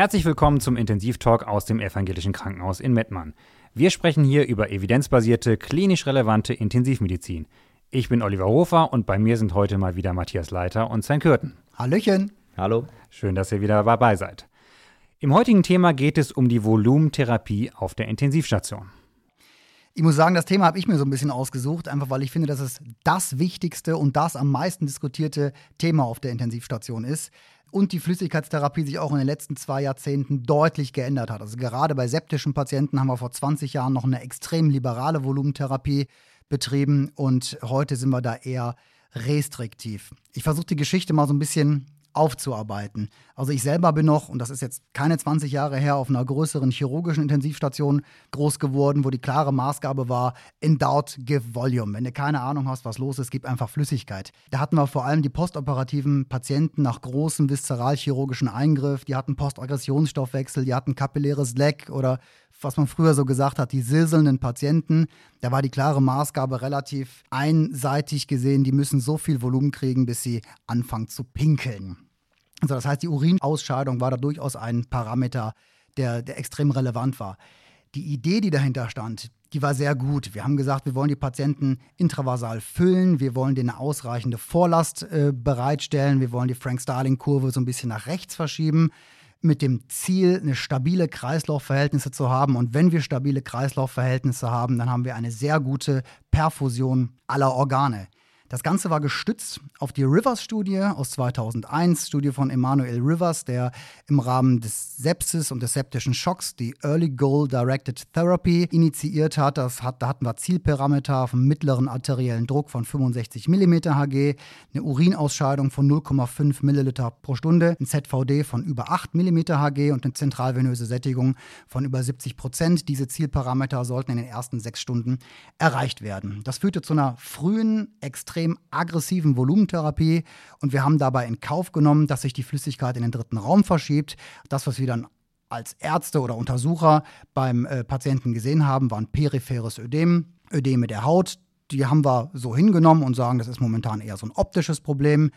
Herzlich willkommen zum Intensivtalk aus dem Evangelischen Krankenhaus in Mettmann. Wir sprechen hier über evidenzbasierte, klinisch relevante Intensivmedizin. Ich bin Oliver Hofer und bei mir sind heute mal wieder Matthias Leiter und Sven Kürten. Hallöchen. Hallo. Schön, dass ihr wieder dabei seid. Im heutigen Thema geht es um die Volumentherapie auf der Intensivstation. Ich muss sagen, das Thema habe ich mir so ein bisschen ausgesucht, einfach weil ich finde, dass es das wichtigste und das am meisten diskutierte Thema auf der Intensivstation ist und die Flüssigkeitstherapie sich auch in den letzten zwei Jahrzehnten deutlich geändert hat. Also gerade bei septischen Patienten haben wir vor 20 Jahren noch eine extrem liberale Volumentherapie betrieben und heute sind wir da eher restriktiv. Ich versuche die Geschichte mal so ein bisschen aufzuarbeiten. Also ich selber bin noch, und das ist jetzt keine 20 Jahre her, auf einer größeren chirurgischen Intensivstation groß geworden, wo die klare Maßgabe war, in doubt, give volume. Wenn du keine Ahnung hast, was los ist, gib einfach Flüssigkeit. Da hatten wir vor allem die postoperativen Patienten nach großem viszeralchirurgischen Eingriff, die hatten Postaggressionsstoffwechsel, die hatten kapilläres Leck oder was man früher so gesagt hat, die silselnden Patienten. Da war die klare Maßgabe relativ einseitig gesehen, die müssen so viel Volumen kriegen, bis sie anfangen zu pinkeln. Also das heißt, die Urinausscheidung war da durchaus ein Parameter, der, der extrem relevant war. Die Idee, die dahinter stand, die war sehr gut. Wir haben gesagt, wir wollen die Patienten intravasal füllen, wir wollen denen eine ausreichende Vorlast äh, bereitstellen, wir wollen die Frank-Starling-Kurve so ein bisschen nach rechts verschieben mit dem Ziel, eine stabile Kreislaufverhältnisse zu haben. Und wenn wir stabile Kreislaufverhältnisse haben, dann haben wir eine sehr gute Perfusion aller Organe. Das Ganze war gestützt auf die Rivers-Studie aus 2001, Studie von Emmanuel Rivers, der im Rahmen des Sepsis und des septischen Schocks die Early Goal Directed Therapy initiiert hat. Das hat da hatten wir Zielparameter vom mittleren arteriellen Druck von 65 mm Hg, eine Urinausscheidung von 0,5 Milliliter pro Stunde, ein ZVD von über 8 mm Hg und eine zentralvenöse Sättigung von über 70 Prozent. Diese Zielparameter sollten in den ersten sechs Stunden erreicht werden. Das führte zu einer frühen, extrem extrem aggressiven Volumentherapie und wir haben dabei in Kauf genommen, dass sich die Flüssigkeit in den dritten Raum verschiebt. Das, was wir dann als Ärzte oder Untersucher beim äh, Patienten gesehen haben, waren peripheres Ödem, Ödeme der Haut. Die haben wir so hingenommen und sagen, das ist momentan eher so ein optisches Problem.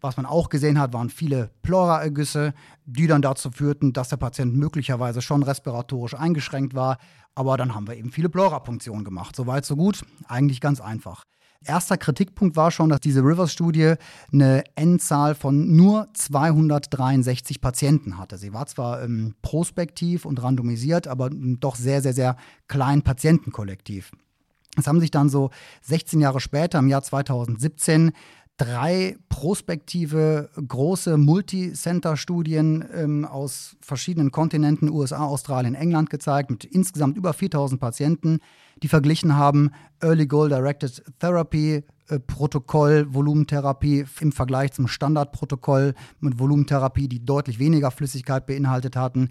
Was man auch gesehen hat, waren viele Pleuraergüsse, die dann dazu führten, dass der Patient möglicherweise schon respiratorisch eingeschränkt war. Aber dann haben wir eben viele Pleurapunktionen gemacht. Soweit, so gut. Eigentlich ganz einfach. Erster Kritikpunkt war schon, dass diese Rivers-Studie eine Endzahl von nur 263 Patienten hatte. Sie war zwar ähm, prospektiv und randomisiert, aber doch sehr, sehr, sehr klein Patientenkollektiv. Es haben sich dann so 16 Jahre später, im Jahr 2017, drei prospektive große Multicenter-Studien ähm, aus verschiedenen Kontinenten, USA, Australien, England gezeigt, mit insgesamt über 4000 Patienten, die verglichen haben Early Goal Directed Therapy, äh, Protokoll, Volumentherapie im Vergleich zum Standardprotokoll mit Volumentherapie, die deutlich weniger Flüssigkeit beinhaltet hatten,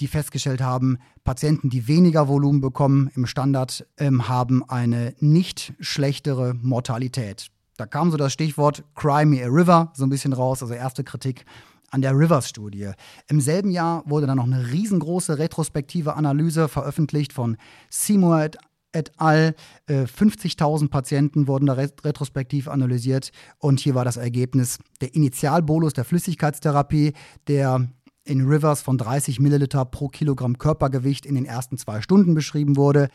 die festgestellt haben, Patienten, die weniger Volumen bekommen im Standard, ähm, haben eine nicht schlechtere Mortalität. Da kam so das Stichwort Cry Me a River so ein bisschen raus, also erste Kritik an der Rivers-Studie. Im selben Jahr wurde dann noch eine riesengroße retrospektive Analyse veröffentlicht von Seymour et, al. 50.000 äh, Patienten wurden da retrospektiv analysiert und hier war das Ergebnis der Initialbolus der Flüssigkeitstherapie, der in Rivers von 30 Milliliter pro Kilogramm Körpergewicht in den ersten zwei Stunden beschrieben wurde,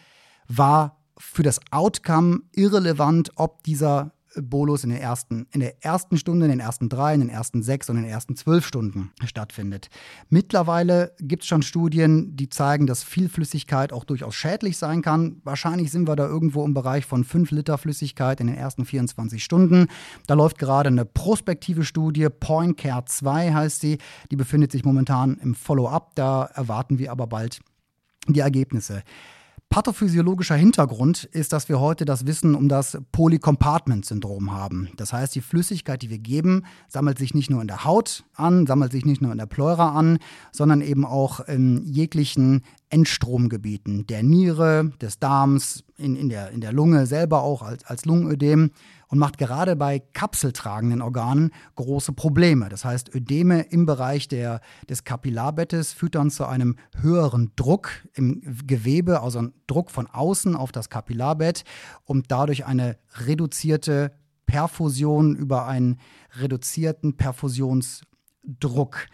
war für das Outcome irrelevant, ob dieser Bolus in, den ersten, in der ersten Stunde, in den ersten drei, in den ersten sechs und in den ersten zwölf Stunden stattfindet. Mittlerweile gibt es schon Studien, die zeigen, dass viel Flüssigkeit auch durchaus schädlich sein kann. Wahrscheinlich sind wir da irgendwo im Bereich von fünf Liter Flüssigkeit in den ersten 24 Stunden. Da läuft gerade eine prospektive Studie, Point Care 2 heißt sie. Die befindet sich momentan im Follow-up. Da erwarten wir aber bald die Ergebnisse. Pathophysiologischer Hintergrund ist, dass wir heute das Wissen um das Polycompartment-Syndrom haben. Das heißt, die Flüssigkeit, die wir geben, sammelt sich nicht nur in der Haut an, sammelt sich nicht nur in der Pleura an, sondern eben auch in jeglichen Endstromgebieten der Niere, des Darms, in, in, der, in der Lunge selber auch als, als Lungenödem und macht gerade bei kapseltragenden Organen große Probleme. Das heißt, Ödeme im Bereich der, des Kapillarbettes führt dann zu einem höheren Druck im Gewebe, also ein Druck von außen auf das Kapillarbett und dadurch eine reduzierte Perfusion über einen reduzierten Perfusionsdruck.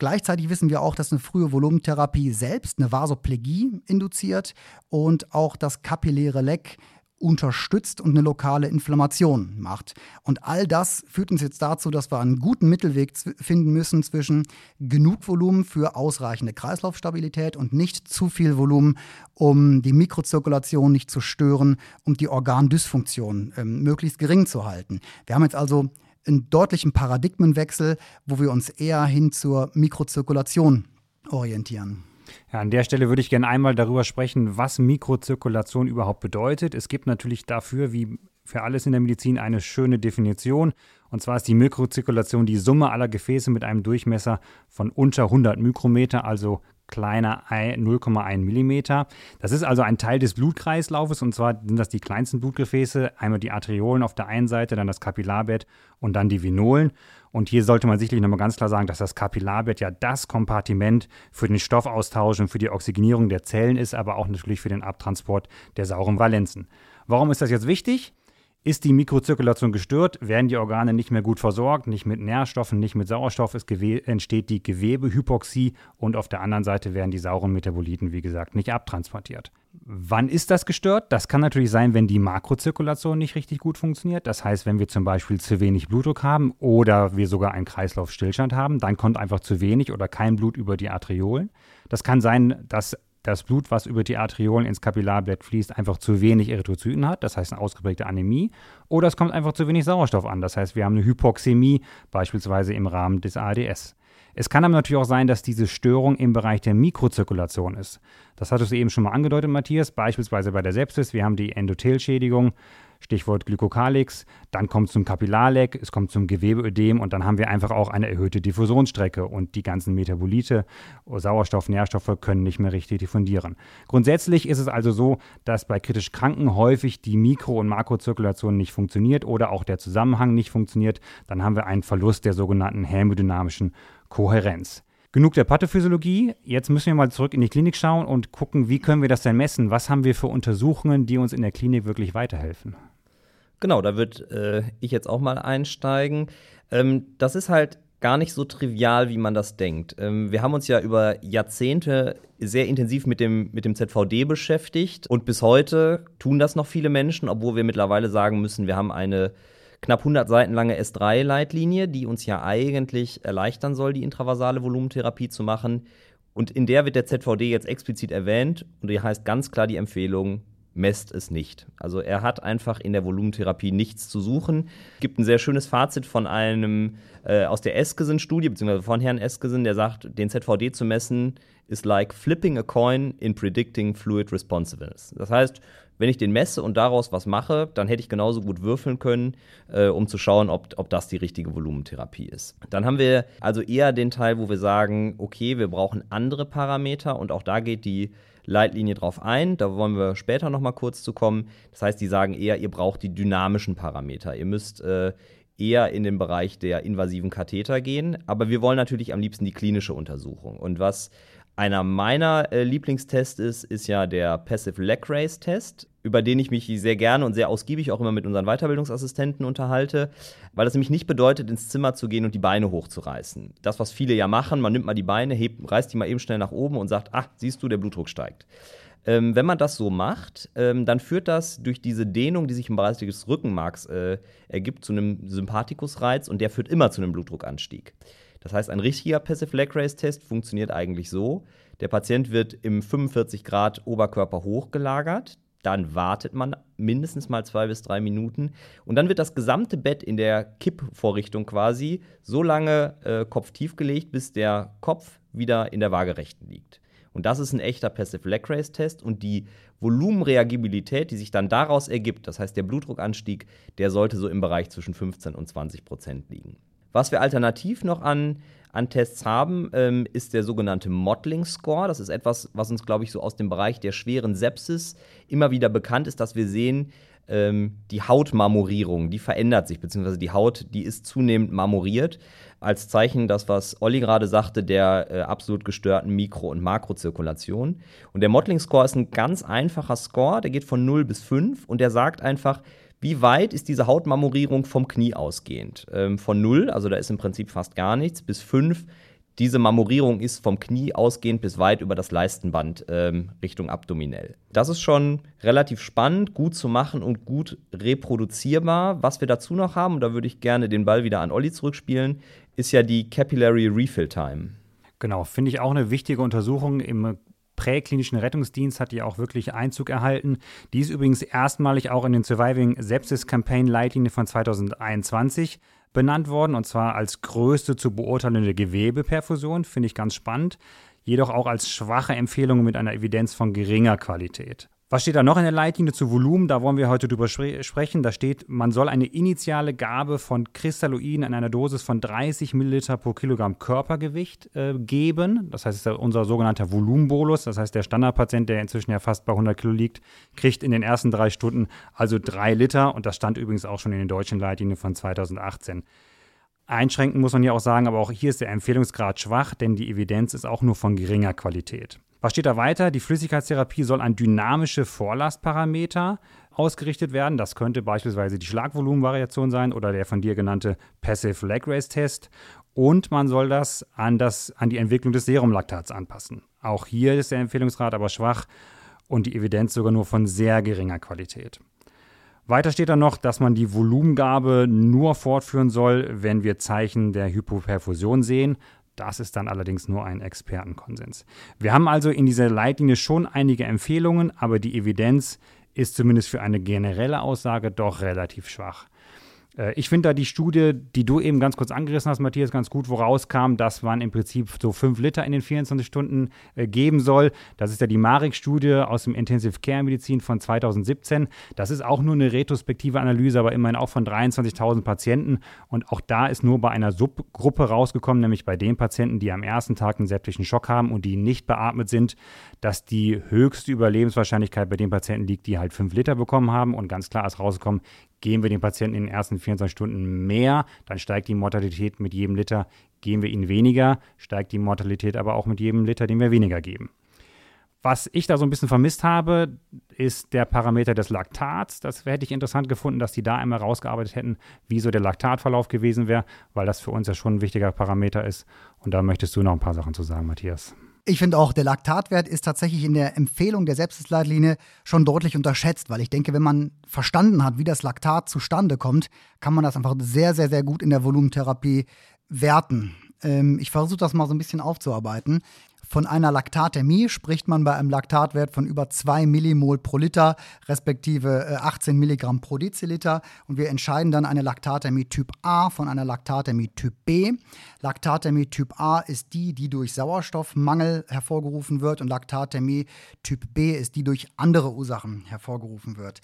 Gleichzeitig wissen wir auch, dass eine frühe Volumentherapie selbst eine Vasoplegie induziert und auch das kapilläre Leck unterstützt und eine lokale Inflammation macht. Und all das führt uns jetzt dazu, dass wir einen guten Mittelweg finden müssen zwischen genug Volumen für ausreichende Kreislaufstabilität und nicht zu viel Volumen, um die Mikrozirkulation nicht zu stören, um die Organdysfunktion ähm, möglichst gering zu halten. Wir haben jetzt also einen deutlichen Paradigmenwechsel, wo wir uns eher hin zur Mikrozirkulation orientieren. Ja, an der Stelle würde ich gerne einmal darüber sprechen, was Mikrozirkulation überhaupt bedeutet. Es gibt natürlich dafür, wie für alles in der Medizin, eine schöne Definition. Und zwar ist die Mikrozirkulation die Summe aller Gefäße mit einem Durchmesser von unter 100 Mikrometer, also kleiner 0,1 Millimeter. Das ist also ein Teil des Blutkreislaufes und zwar sind das die kleinsten Blutgefäße, einmal die Arteriolen auf der einen Seite, dann das Kapillarbett und dann die Venolen. Und hier sollte man sicherlich nochmal ganz klar sagen, dass das Kapillarbett ja das Kompartiment für den Stoffaustausch und für die Oxygenierung der Zellen ist, aber auch natürlich für den Abtransport der sauren Valenzen. Warum ist das jetzt wichtig? Ist die Mikrozirkulation gestört, werden die Organe nicht mehr gut versorgt, nicht mit Nährstoffen, nicht mit Sauerstoff, es entsteht die Gewebehypoxie und auf der anderen Seite werden die sauren Metaboliten, wie gesagt, nicht abtransportiert. Wann ist das gestört? Das kann natürlich sein, wenn die Makrozirkulation nicht richtig gut funktioniert. Das heißt, wenn wir zum Beispiel zu wenig Blutdruck haben oder wir sogar einen Kreislaufstillstand haben, dann kommt einfach zu wenig oder kein Blut über die Arteriolen. Das kann sein, dass das Blut, was über die Arteriolen ins Kapillarbett fließt, einfach zu wenig Erythrozyten hat, das heißt eine ausgeprägte Anämie, oder es kommt einfach zu wenig Sauerstoff an, das heißt wir haben eine Hypoxämie, beispielsweise im Rahmen des ADS. Es kann aber natürlich auch sein, dass diese Störung im Bereich der Mikrozirkulation ist. Das hattest du eben schon mal angedeutet, Matthias, beispielsweise bei der Sepsis. Wir haben die Endothelschädigung, Stichwort Glykokalix, dann kommt es zum Kapillarleck, es kommt zum Gewebeödem und dann haben wir einfach auch eine erhöhte Diffusionsstrecke und die ganzen Metabolite, Sauerstoff, Nährstoffe können nicht mehr richtig diffundieren. Grundsätzlich ist es also so, dass bei kritisch Kranken häufig die Mikro- und Makrozirkulation nicht funktioniert oder auch der Zusammenhang nicht funktioniert. Dann haben wir einen Verlust der sogenannten hämodynamischen Kohärenz. Genug der Pathophysiologie. Jetzt müssen wir mal zurück in die Klinik schauen und gucken, wie können wir das denn messen? Was haben wir für Untersuchungen, die uns in der Klinik wirklich weiterhelfen? Genau, da würde äh, ich jetzt auch mal einsteigen. Ähm, das ist halt gar nicht so trivial, wie man das denkt. Ähm, wir haben uns ja über Jahrzehnte sehr intensiv mit dem, mit dem ZVD beschäftigt und bis heute tun das noch viele Menschen, obwohl wir mittlerweile sagen müssen, wir haben eine knapp 100 Seiten lange S3-Leitlinie, die uns ja eigentlich erleichtern soll, die intravasale Volumentherapie zu machen. Und in der wird der ZVD jetzt explizit erwähnt und die heißt ganz klar die Empfehlung, messt es nicht. Also er hat einfach in der Volumentherapie nichts zu suchen. Es gibt ein sehr schönes Fazit von einem äh, aus der Eskesen-Studie, beziehungsweise von Herrn Eskesen, der sagt, den ZVD zu messen ist like flipping a coin in predicting fluid responsiveness. Das heißt, wenn ich den messe und daraus was mache, dann hätte ich genauso gut würfeln können, äh, um zu schauen, ob, ob das die richtige Volumentherapie ist. Dann haben wir also eher den Teil, wo wir sagen, okay, wir brauchen andere Parameter und auch da geht die Leitlinie drauf ein. Da wollen wir später noch mal kurz zu kommen. Das heißt, die sagen eher, ihr braucht die dynamischen Parameter. Ihr müsst äh, eher in den Bereich der invasiven Katheter gehen. Aber wir wollen natürlich am liebsten die klinische Untersuchung. Und was einer meiner äh, Lieblingstests ist, ist ja der Passive Leg Race Test, über den ich mich sehr gerne und sehr ausgiebig auch immer mit unseren Weiterbildungsassistenten unterhalte, weil das nämlich nicht bedeutet, ins Zimmer zu gehen und die Beine hochzureißen. Das, was viele ja machen, man nimmt mal die Beine, hebt, reißt die mal eben schnell nach oben und sagt, ach, siehst du, der Blutdruck steigt. Ähm, wenn man das so macht, ähm, dann führt das durch diese Dehnung, die sich im Bereich des Rückenmarks äh, ergibt, zu einem Sympathikusreiz und der führt immer zu einem Blutdruckanstieg. Das heißt, ein richtiger Passive Leg Race Test funktioniert eigentlich so: Der Patient wird im 45 Grad Oberkörper hochgelagert. Dann wartet man mindestens mal zwei bis drei Minuten und dann wird das gesamte Bett in der Kippvorrichtung quasi so lange äh, kopftief gelegt, bis der Kopf wieder in der Waagerechten liegt. Und das ist ein echter Passive Leg Race Test und die Volumenreagibilität, die sich dann daraus ergibt, das heißt der Blutdruckanstieg, der sollte so im Bereich zwischen 15 und 20 Prozent liegen. Was wir alternativ noch an, an Tests haben, ähm, ist der sogenannte Mottling Score. Das ist etwas, was uns, glaube ich, so aus dem Bereich der schweren Sepsis immer wieder bekannt ist, dass wir sehen, ähm, die Hautmarmorierung, die verändert sich, beziehungsweise die Haut, die ist zunehmend marmoriert. Als Zeichen, das, was Olli gerade sagte, der äh, absolut gestörten Mikro- und Makrozirkulation. Und der Mottling Score ist ein ganz einfacher Score, der geht von 0 bis 5 und der sagt einfach, wie weit ist diese Hautmarmorierung vom Knie ausgehend? Ähm, von 0, also da ist im Prinzip fast gar nichts, bis 5, Diese Marmorierung ist vom Knie ausgehend bis weit über das Leistenband ähm, Richtung abdominell. Das ist schon relativ spannend, gut zu machen und gut reproduzierbar. Was wir dazu noch haben, und da würde ich gerne den Ball wieder an Olli zurückspielen, ist ja die Capillary Refill Time. Genau, finde ich auch eine wichtige Untersuchung. Im präklinischen Rettungsdienst hat die auch wirklich Einzug erhalten. Die ist übrigens erstmalig auch in den Surviving Sepsis Campaign Leitlinie von 2021 benannt worden und zwar als größte zu beurteilende Gewebeperfusion, finde ich ganz spannend, jedoch auch als schwache Empfehlung mit einer Evidenz von geringer Qualität. Was steht da noch in der Leitlinie zu Volumen? Da wollen wir heute drüber spre sprechen. Da steht, man soll eine initiale Gabe von Kristalloiden in einer Dosis von 30 Milliliter pro Kilogramm Körpergewicht äh, geben. Das heißt, das unser sogenannter Volumenbolus. Das heißt, der Standardpatient, der inzwischen ja fast bei 100 Kilo liegt, kriegt in den ersten drei Stunden also drei Liter. Und das stand übrigens auch schon in den deutschen Leitlinien von 2018. Einschränken muss man ja auch sagen, aber auch hier ist der Empfehlungsgrad schwach, denn die Evidenz ist auch nur von geringer Qualität. Was steht da weiter? Die Flüssigkeitstherapie soll an dynamische Vorlastparameter ausgerichtet werden. Das könnte beispielsweise die Schlagvolumenvariation sein oder der von dir genannte Passive Leg Race Test. Und man soll das an, das an die Entwicklung des Serumlaktats anpassen. Auch hier ist der Empfehlungsrat aber schwach und die Evidenz sogar nur von sehr geringer Qualität. Weiter steht da noch, dass man die Volumengabe nur fortführen soll, wenn wir Zeichen der Hypoperfusion sehen. Das ist dann allerdings nur ein Expertenkonsens. Wir haben also in dieser Leitlinie schon einige Empfehlungen, aber die Evidenz ist zumindest für eine generelle Aussage doch relativ schwach. Äh, ich finde da die Studie, die du eben ganz kurz angerissen hast, Matthias, ganz gut, woraus kam, dass man im Prinzip so fünf Liter in den 24 Stunden äh, geben soll. Das ist ja die Marik-Studie aus dem Intensive Care Medizin von 2017. Das ist auch nur eine retrospektive Analyse, aber immerhin auch von 23.000 Patienten. Und auch da ist nur bei einer Subgruppe rausgekommen, nämlich bei den Patienten, die am ersten Tag einen septischen Schock haben und die nicht beatmet sind, dass die höchste Überlebenswahrscheinlichkeit bei den Patienten liegt, die halt fünf Liter bekommen haben. Und ganz klar ist rausgekommen, Geben wir den Patienten in den ersten 24 Stunden mehr, dann steigt die Mortalität mit jedem Liter. Geben wir ihnen weniger, steigt die Mortalität aber auch mit jedem Liter, den wir weniger geben. Was ich da so ein bisschen vermisst habe, ist der Parameter des Laktats. Das hätte ich interessant gefunden, dass die da einmal rausgearbeitet hätten, wie so der Laktatverlauf gewesen wäre, weil das für uns ja schon ein wichtiger Parameter ist. Und da möchtest du noch ein paar Sachen zu sagen, Matthias. Ich finde auch, der Laktatwert ist tatsächlich in der Empfehlung der Sepsisleitlinie schon deutlich unterschätzt, weil ich denke, wenn man verstanden hat, wie das Laktat zustande kommt, kann man das einfach sehr, sehr, sehr gut in der Volumentherapie werten. Ähm, ich versuche das mal so ein bisschen aufzuarbeiten. Von einer Laktatämie spricht man bei einem Laktatwert von über 2 Millimol pro Liter, respektive 18 äh, Milligramm pro Deziliter. Und wir entscheiden dann eine Laktatämie Typ A von einer Laktatämie Typ B. Laktatämie Typ A ist die, die durch Sauerstoffmangel hervorgerufen wird und Laktatämie Typ B ist die durch andere Ursachen hervorgerufen wird.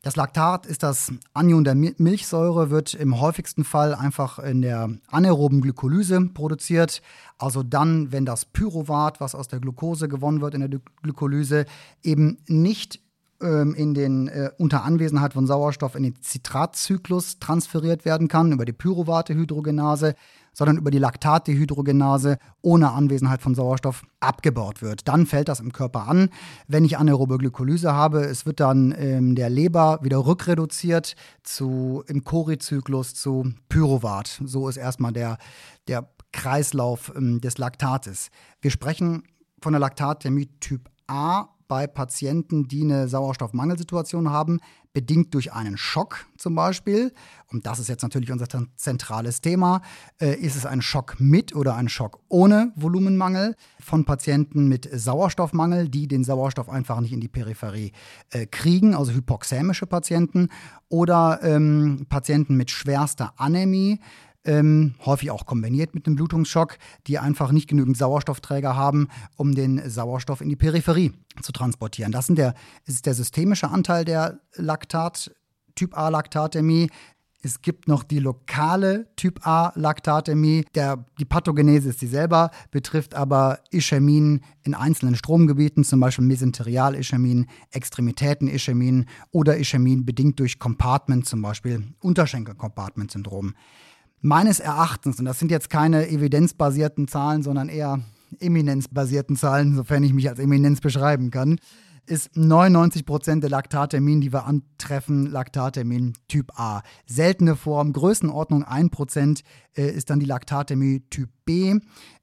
Das Laktat ist das Anion der Milchsäure, wird im häufigsten Fall einfach in der anaeroben Glykolyse produziert. Also dann, wenn das Pyruvat, was aus der Glucose gewonnen wird in der Glykolyse, eben nicht ähm, in den, äh, unter Anwesenheit von Sauerstoff in den Zitratzyklus transferiert werden kann, über die Pyruvate-Hydrogenase, sondern über die Laktatdehydrogenase ohne Anwesenheit von Sauerstoff abgebaut wird. Dann fällt das im Körper an. Wenn ich anaerobe Glykolyse habe, es wird dann in der Leber wieder rückreduziert zu, im Korizyklus zu Pyruvat. So ist erstmal der, der Kreislauf ähm, des Laktates. Wir sprechen von der Laktatämie Typ A bei Patienten, die eine Sauerstoffmangelsituation haben, bedingt durch einen Schock zum Beispiel. Und das ist jetzt natürlich unser zentrales Thema. Äh, ist es ein Schock mit oder ein Schock ohne Volumenmangel von Patienten mit Sauerstoffmangel, die den Sauerstoff einfach nicht in die Peripherie äh, kriegen, also hypoxämische Patienten oder ähm, Patienten mit schwerster Anämie, ähm, häufig auch kombiniert mit einem Blutungsschock, die einfach nicht genügend Sauerstoffträger haben, um den Sauerstoff in die Peripherie zu transportieren. Das, der, ist der systemische Anteil der Laktat, Typ A Laktatämie. Es gibt noch die lokale Typ A Laktatämie. Der, die Pathogenese ist dieselbe, betrifft aber Ischämien in einzelnen Stromgebieten, zum Beispiel Mesenterial-Ischämien, Extremitäten-Ischämien oder Ischämien bedingt durch Compartment, zum Beispiel Unterschenkel-Compartment-Syndrom. Meines Erachtens, und das sind jetzt keine evidenzbasierten Zahlen, sondern eher eminenzbasierten Zahlen, sofern ich mich als Eminenz beschreiben kann, ist 99 Prozent der Laktatermin, die wir antreffen, Laktatermin Typ A. Seltene Form, Größenordnung 1 Prozent äh, ist dann die Laktatämie Typ B.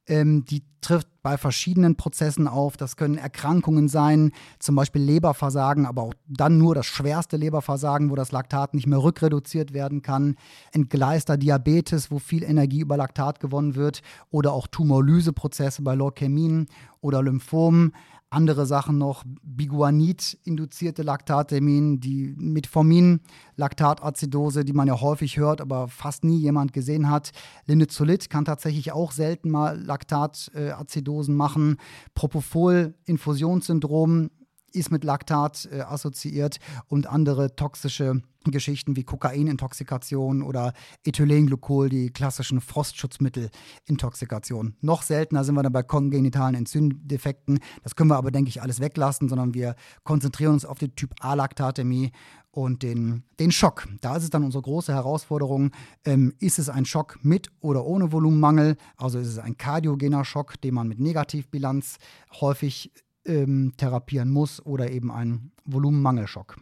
Ähm, die trifft bei verschiedenen Prozessen auf. Das können Erkrankungen sein, zum Beispiel Leberversagen, aber auch dann nur das schwerste Leberversagen, wo das Laktat nicht mehr rückreduziert werden kann. Entgleister Diabetes, wo viel Energie über Laktat gewonnen wird. Oder auch Tumorlyseprozesse bei Leukämien oder Lymphomen andere Sachen noch, Biguanid-induzierte Laktatämien, die Metformin, Laktatazidose, die man ja häufig hört, aber fast nie jemand gesehen hat. Linezolid kann tatsächlich auch selten mal Laktatazidosen machen. Propofol-Infusionssyndrom ist mit Laktat äh, assoziiert und andere toxische Geschichten wie Kokainintoxikation oder Ethylenglykol, die klassischen Frostschutzmittelintoxikation. Noch seltener sind wir dann bei kongenitalen Enzymdefekten. Das können wir aber, denke ich, alles weglassen, sondern wir konzentrieren uns auf die Typ A-Laktatämie und den, den Schock. Da ist es dann unsere große Herausforderung. Ähm, ist es ein Schock mit oder ohne Volumenmangel? Also ist es ein kardiogener Schock, den man mit Negativbilanz häufig ähm, therapieren muss oder eben ein Volumenmangelschock.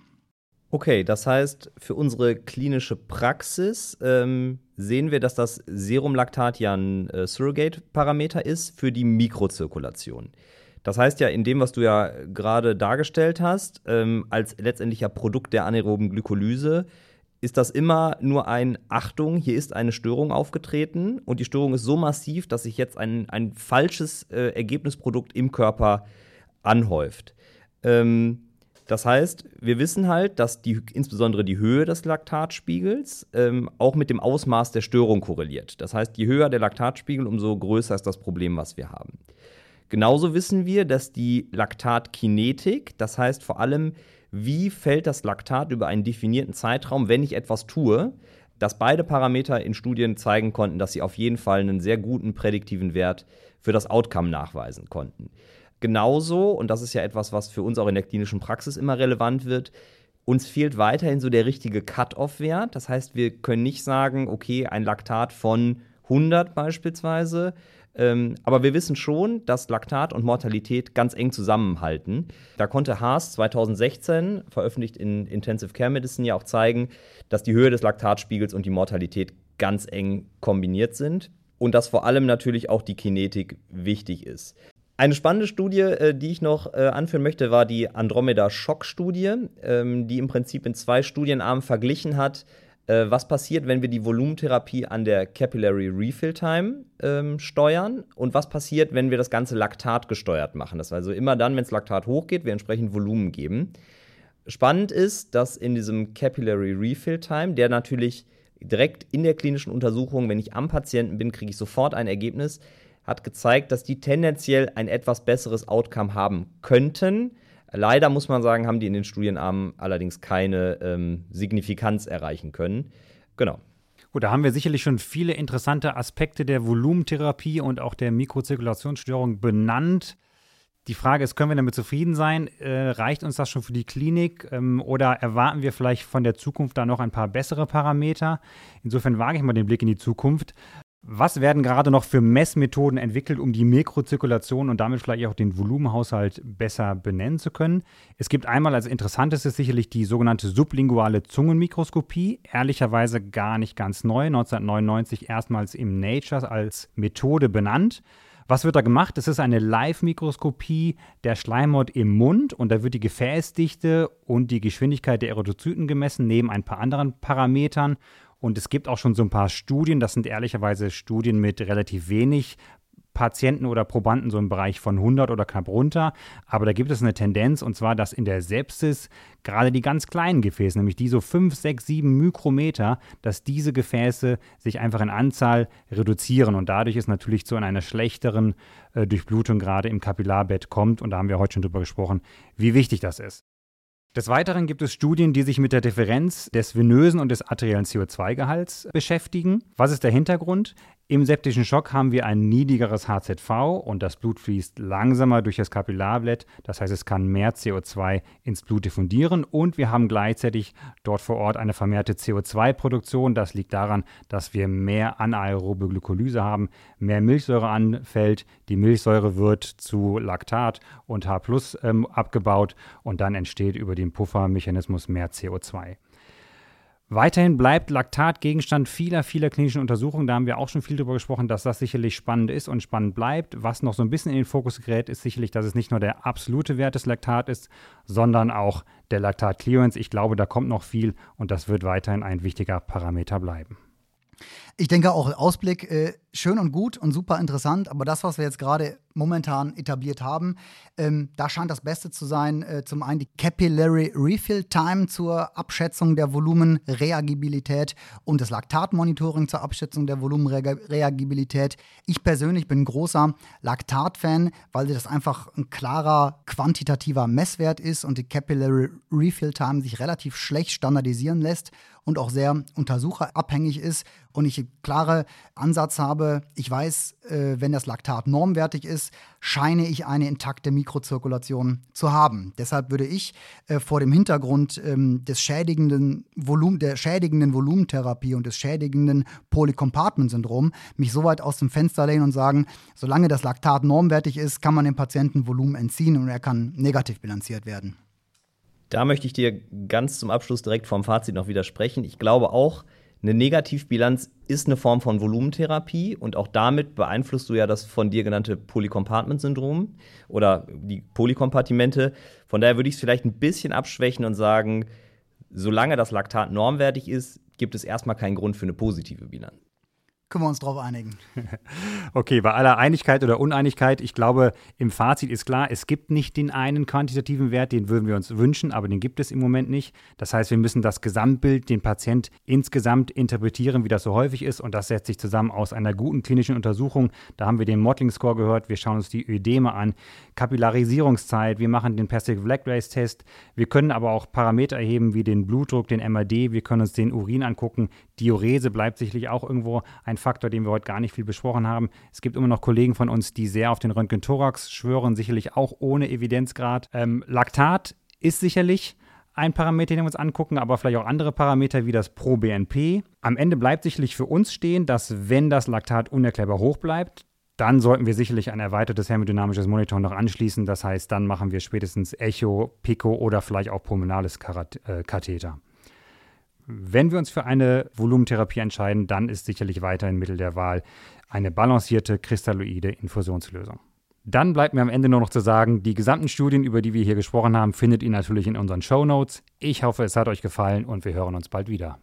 Okay, das heißt, für unsere klinische Praxis ähm, sehen wir, dass das Serumlaktat ja ein äh, Surrogate-Parameter ist für die Mikrozirkulation. Das heißt ja, in dem, was du ja gerade dargestellt hast, ähm, als letztendlicher Produkt der anaeroben Glykolyse, ist das immer nur ein Achtung, hier ist eine Störung aufgetreten und die Störung ist so massiv, dass sich jetzt ein, ein falsches äh, Ergebnisprodukt im Körper anhäuft. Ähm, das heißt, wir wissen halt, dass die, insbesondere die Höhe des Laktatspiegels ähm, auch mit dem Ausmaß der Störung korreliert. Das heißt, je höher der Laktatspiegel, umso größer ist das Problem, was wir haben. Genauso wissen wir, dass die Laktatkinetik, das heißt vor allem, wie fällt das Laktat über einen definierten Zeitraum, wenn ich etwas tue, dass beide Parameter in Studien zeigen konnten, dass sie auf jeden Fall einen sehr guten prädiktiven Wert für das Outcome nachweisen konnten. Genauso, und das ist ja etwas, was für uns auch in der klinischen Praxis immer relevant wird, uns fehlt weiterhin so der richtige Cut-off-Wert. Das heißt, wir können nicht sagen, okay, ein Laktat von 100 beispielsweise. Ähm, aber wir wissen schon, dass Laktat und Mortalität ganz eng zusammenhalten. Da konnte Haas 2016, veröffentlicht in Intensive Care Medicine, ja auch zeigen, dass die Höhe des Laktatspiegels und die Mortalität ganz eng kombiniert sind und dass vor allem natürlich auch die Kinetik wichtig ist. Eine spannende Studie, äh, die ich noch äh, anführen möchte, war die Andromeda-Schock-Studie, ähm, die im Prinzip in zwei Studienarmen verglichen hat, äh, was passiert, wenn wir die Volumentherapie an der Capillary Refill Time ähm, steuern und was passiert, wenn wir das Ganze Laktat gesteuert machen. Das ist also immer dann, wenn das Laktat hochgeht, wir entsprechend Volumen geben. Spannend ist, dass in diesem Capillary Refill Time, der natürlich direkt in der klinischen Untersuchung, wenn ich am Patienten bin, kriege ich sofort ein Ergebnis, hat gezeigt, dass die tendenziell ein etwas besseres Outcome haben könnten. Leider muss man sagen, haben die in den Studienarmen allerdings keine ähm, Signifikanz erreichen können. Genau. Gut, da haben wir sicherlich schon viele interessante Aspekte der Volumentherapie und auch der Mikrozirkulationsstörung benannt. Die Frage ist, können wir damit zufrieden sein? Äh, reicht uns das schon für die Klinik ähm, oder erwarten wir vielleicht von der Zukunft da noch ein paar bessere Parameter? Insofern wage ich mal den Blick in die Zukunft. Was werden gerade noch für Messmethoden entwickelt, um die Mikrozirkulation und damit vielleicht auch den Volumenhaushalt besser benennen zu können? Es gibt einmal als interessantestes sicherlich die sogenannte sublinguale Zungenmikroskopie, ehrlicherweise gar nicht ganz neu, 1999 erstmals im Nature als Methode benannt. Was wird da gemacht? Es ist eine Live-Mikroskopie der Schleimhaut im Mund und da wird die Gefäßdichte und die Geschwindigkeit der Erythrozyten gemessen, neben ein paar anderen Parametern. Und es gibt auch schon so ein paar Studien, das sind ehrlicherweise Studien mit relativ wenig Patienten oder Probanden so im Bereich von 100 oder knapp runter. Aber da gibt es eine Tendenz, und zwar, dass in der Sepsis gerade die ganz kleinen Gefäße, nämlich die so 5, 6, 7 Mikrometer, dass diese Gefäße sich einfach in Anzahl reduzieren und dadurch es natürlich zu einer schlechteren äh, Durchblutung gerade im Kapillarbett kommt. Und da haben wir heute schon drüber gesprochen, wie wichtig das ist. Des Weiteren gibt es Studien, die sich mit der Differenz des venösen und des arteriellen CO2-Gehalts beschäftigen. Was ist der Hintergrund? Im septischen Schock haben wir ein niedrigeres HZV und das Blut fließt langsamer durch das Kapillarblatt. Das heißt, es kann mehr CO2 ins Blut diffundieren und wir haben gleichzeitig dort vor Ort eine vermehrte CO2-Produktion. Das liegt daran, dass wir mehr anaerobe Glykolyse haben, mehr Milchsäure anfällt. Die Milchsäure wird zu Laktat und H ähm, abgebaut und dann entsteht über den Puffermechanismus mehr CO2. Weiterhin bleibt Laktat Gegenstand vieler, vieler klinischen Untersuchungen. Da haben wir auch schon viel darüber gesprochen, dass das sicherlich spannend ist und spannend bleibt. Was noch so ein bisschen in den Fokus gerät, ist sicherlich, dass es nicht nur der absolute Wert des Laktat ist, sondern auch der Laktat-Clearance. Ich glaube, da kommt noch viel und das wird weiterhin ein wichtiger Parameter bleiben. Ich denke auch Ausblick äh, schön und gut und super interessant, aber das, was wir jetzt gerade momentan etabliert haben, ähm, da scheint das Beste zu sein. Äh, zum einen die Capillary Refill Time zur Abschätzung der Volumenreagibilität und das Laktatmonitoring zur Abschätzung der Volumenreagibilität. Ich persönlich bin großer Laktat-Fan, weil das einfach ein klarer quantitativer Messwert ist und die Capillary Refill Time sich relativ schlecht standardisieren lässt und auch sehr untersucherabhängig ist und ich einen klaren Ansatz habe, ich weiß, äh, wenn das Laktat normwertig ist, scheine ich eine intakte Mikrozirkulation zu haben. Deshalb würde ich äh, vor dem Hintergrund ähm, des schädigenden Volum der schädigenden Volumentherapie und des schädigenden Polycompartment-Syndrom mich so weit aus dem Fenster lehnen und sagen, solange das Laktat normwertig ist, kann man dem Patienten Volumen entziehen und er kann negativ bilanziert werden. Da möchte ich dir ganz zum Abschluss direkt vom Fazit noch widersprechen. Ich glaube auch, eine Negativbilanz ist eine Form von Volumentherapie und auch damit beeinflusst du ja das von dir genannte Polycompartment-Syndrom oder die Polykompartimente. Von daher würde ich es vielleicht ein bisschen abschwächen und sagen, solange das Laktat normwertig ist, gibt es erstmal keinen Grund für eine positive Bilanz können wir uns darauf einigen. okay, bei aller Einigkeit oder Uneinigkeit, ich glaube, im Fazit ist klar, es gibt nicht den einen quantitativen Wert, den würden wir uns wünschen, aber den gibt es im Moment nicht. Das heißt, wir müssen das Gesamtbild, den Patient insgesamt interpretieren, wie das so häufig ist und das setzt sich zusammen aus einer guten klinischen Untersuchung. Da haben wir den Mottling Score gehört, wir schauen uns die Ödeme an, Kapillarisierungszeit, wir machen den Persic Black Race Test, wir können aber auch Parameter erheben wie den Blutdruck, den MRD, wir können uns den Urin angucken. Diurese bleibt sicherlich auch irgendwo ein Faktor, den wir heute gar nicht viel besprochen haben. Es gibt immer noch Kollegen von uns, die sehr auf den Röntgen-Thorax schwören, sicherlich auch ohne Evidenzgrad. Ähm, Laktat ist sicherlich ein Parameter, den wir uns angucken, aber vielleicht auch andere Parameter wie das Pro-BNP. Am Ende bleibt sicherlich für uns stehen, dass wenn das Laktat unerklärbar hoch bleibt, dann sollten wir sicherlich ein erweitertes hämodynamisches Monitor noch anschließen. Das heißt, dann machen wir spätestens Echo, Pico oder vielleicht auch pulmonales äh, Katheter. Wenn wir uns für eine Volumentherapie entscheiden, dann ist sicherlich weiterhin Mittel der Wahl eine balancierte kristalloide Infusionslösung. Dann bleibt mir am Ende nur noch zu sagen, die gesamten Studien, über die wir hier gesprochen haben, findet ihr natürlich in unseren Show Notes. Ich hoffe, es hat euch gefallen und wir hören uns bald wieder.